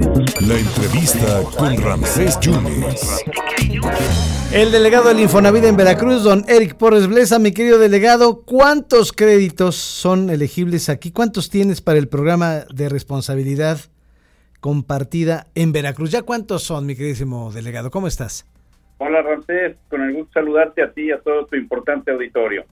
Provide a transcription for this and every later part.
La entrevista con Ramsés Yunes. El delegado del Infonavit en Veracruz, don Eric Porres Blesa, mi querido delegado, ¿cuántos créditos son elegibles aquí? ¿Cuántos tienes para el programa de responsabilidad compartida en Veracruz? ¿Ya cuántos son, mi queridísimo delegado? ¿Cómo estás? Hola Ramsés, con el gusto saludarte a ti y a todo tu importante auditorio.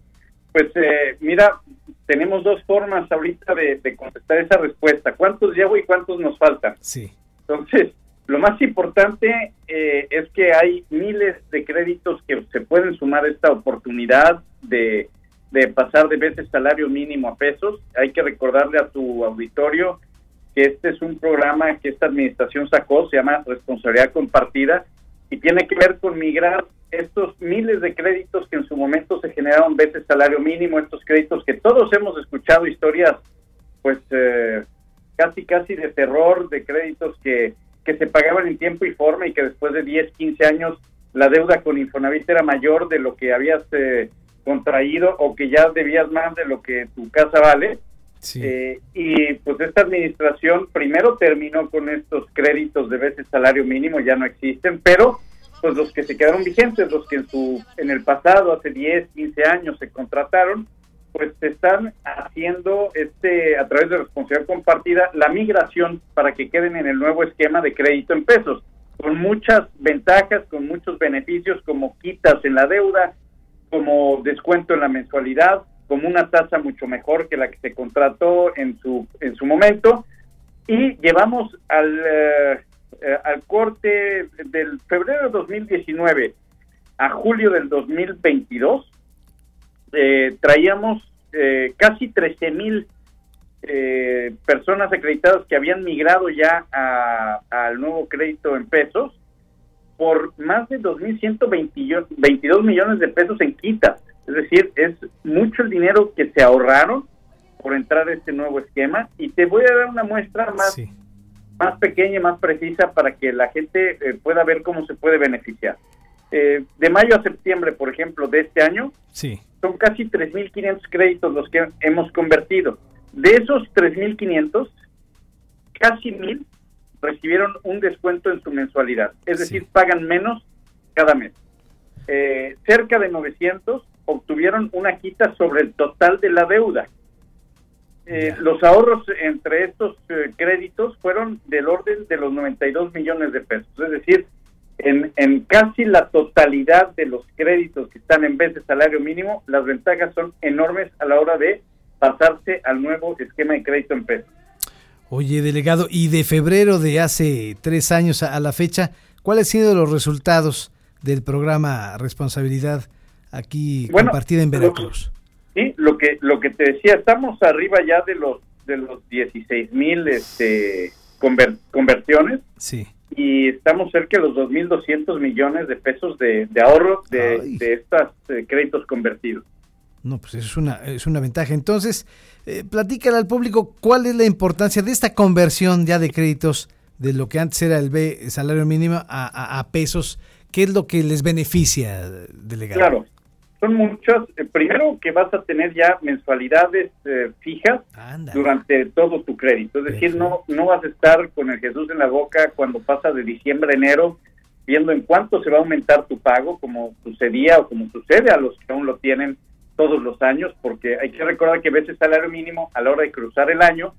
Pues eh, mira, tenemos dos formas ahorita de, contestar esa respuesta. ¿Cuántos llevo y cuántos nos faltan? Sí. Entonces, lo más importante eh, es que hay miles de créditos que se pueden sumar a esta oportunidad de, de pasar de veces salario mínimo a pesos. Hay que recordarle a tu auditorio que este es un programa que esta administración sacó, se llama Responsabilidad Compartida, y tiene que ver con migrar estos miles de créditos que en su momento se generaron veces salario mínimo, estos créditos que todos hemos escuchado historias, pues eh, casi casi de terror, de créditos que, que se pagaban en tiempo y forma y que después de 10, 15 años la deuda con Infonavit era mayor de lo que habías eh, contraído o que ya debías más de lo que tu casa vale. Eh, y pues esta administración primero terminó con estos créditos de veces salario mínimo, ya no existen, pero pues los que se quedaron vigentes, los que en su en el pasado, hace 10, 15 años se contrataron, pues se están haciendo este a través de responsabilidad compartida la migración para que queden en el nuevo esquema de crédito en pesos, con muchas ventajas, con muchos beneficios como quitas en la deuda, como descuento en la mensualidad, como una tasa mucho mejor que la que se contrató en su, en su momento. Y llevamos al, eh, eh, al corte del febrero de 2019 a julio del 2022, eh, traíamos casi 13 mil personas acreditadas que habían migrado ya al nuevo crédito en pesos por más de 2.122 millones de pesos en quitas. Es decir, es mucho el dinero que se ahorraron por entrar a este nuevo esquema y te voy a dar una muestra más, más pequeña y más precisa para que la gente eh, pueda ver cómo se puede beneficiar. Eh, de mayo a septiembre, por ejemplo, de este año, sí. son casi 3.500 créditos los que hemos convertido. De esos 3.500, casi 1.000 recibieron un descuento en su mensualidad, es decir, pagan menos cada mes. Eh, cerca de 900 obtuvieron una quita sobre el total de la deuda. Eh, los ahorros entre estos eh, créditos fueron del orden de los 92 millones de pesos, es decir, en, en, casi la totalidad de los créditos que están en vez de salario mínimo, las ventajas son enormes a la hora de pasarse al nuevo esquema de crédito en pesos. Oye, delegado, y de febrero de hace tres años a la fecha, ¿cuáles han sido los resultados del programa Responsabilidad aquí compartida en Veracruz. Lo que lo que te decía, estamos arriba ya de los de los 16 mil este, conversiones. Sí. Y estamos cerca de los 2.200 millones de pesos de, ahorro de, estos eh, créditos convertidos. No, pues es una, es una ventaja. Entonces, eh, platícale al público cuál es la importancia de esta conversión ya de créditos de lo que antes era el B, salario mínimo, a, a pesos. ¿Qué es lo que les beneficia, delegado? Claro, son muchos. Eh, primero que vas a tener ya mensualidades eh, fijas durante todo tu crédito. Es decir, no, no vas a estar con el Jesús en la boca cuando pasa de diciembre a enero viendo en cuánto se va a aumentar tu pago, como sucedía o como sucede a los que aún lo tienen todos los años, porque hay que recordar que a veces el salario mínimo a la hora de cruzar el año,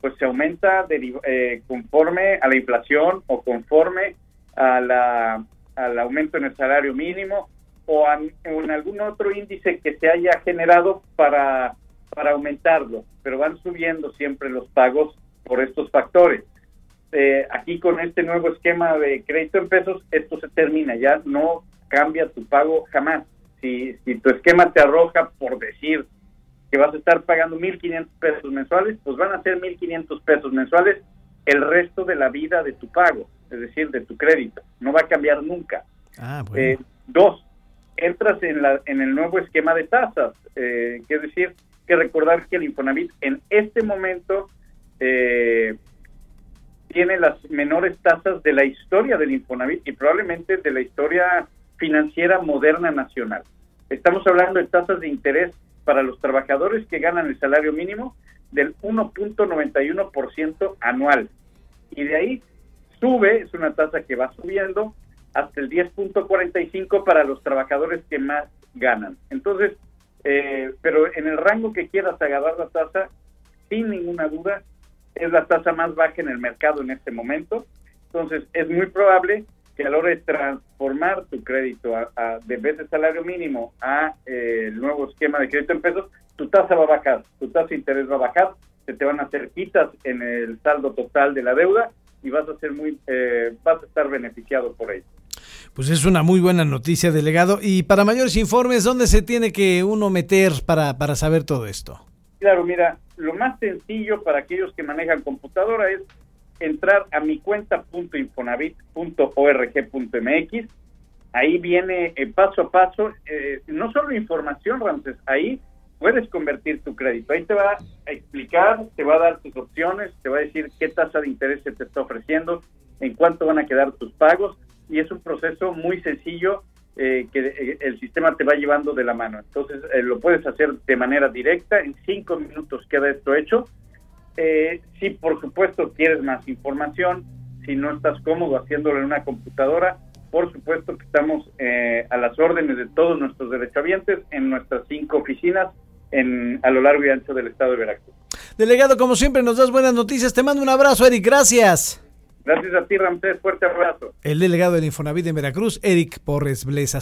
pues se aumenta eh, conforme a la inflación o conforme a la, al aumento en el salario mínimo o en algún otro índice que se haya generado para, para aumentarlo, pero van subiendo siempre los pagos por estos factores. Eh, aquí con este nuevo esquema de crédito en pesos, esto se termina, ya no cambia tu pago jamás. Si, si tu esquema te arroja por decir que vas a estar pagando 1.500 pesos mensuales, pues van a ser 1.500 pesos mensuales el resto de la vida de tu pago, es decir, de tu crédito. No va a cambiar nunca. Ah, bueno. Eh, dos, entras en, la, en el nuevo esquema de tasas. Eh, es decir, que recordar que el Infonavit en este momento eh, tiene las menores tasas de la historia del Infonavit y probablemente de la historia financiera moderna nacional. Estamos hablando de tasas de interés para los trabajadores que ganan el salario mínimo del 1.91% anual. Y de ahí sube, es una tasa que va subiendo hasta el 10.45 para los trabajadores que más ganan. Entonces, eh, pero en el rango que quieras agarrar la tasa, sin ninguna duda, es la tasa más baja en el mercado en este momento. Entonces, es muy probable que a la hora de transformar tu crédito a, de vez de salario mínimo a eh, el nuevo esquema de crédito en pesos, tu tasa va a bajar, tu tasa de interés va a bajar, se te van a hacer quitas en el saldo total de la deuda y vas a ser muy, eh, vas a estar beneficiado por ello. Pues es una muy buena noticia, delegado. Y para mayores informes, ¿dónde se tiene que uno meter para, para saber todo esto? Claro, mira, lo más sencillo para aquellos que manejan computadora es entrar a mi cuenta.infonavit.org.mx. Ahí viene eh, paso a paso, eh, no solo información, Ramses, ahí puedes convertir tu crédito. Ahí te va a explicar, te va a dar tus opciones, te va a decir qué tasa de interés se te está ofreciendo, en cuánto van a quedar tus pagos y es un proceso muy sencillo eh, que eh, el sistema te va llevando de la mano. Entonces eh, lo puedes hacer de manera directa, en cinco minutos queda esto hecho. si por supuesto quieres más información, si no estás cómodo haciéndolo en una computadora, por supuesto que estamos a las órdenes de todos nuestros derechohabientes en nuestras cinco oficinas a lo largo y ancho del estado de Veracruz. Delegado, como siempre, nos das buenas noticias. Te mando un abrazo, Eric. Gracias. Gracias a ti, Ramsés. Fuerte abrazo. El delegado del Infonavit de Veracruz, Eric Porres Blesa.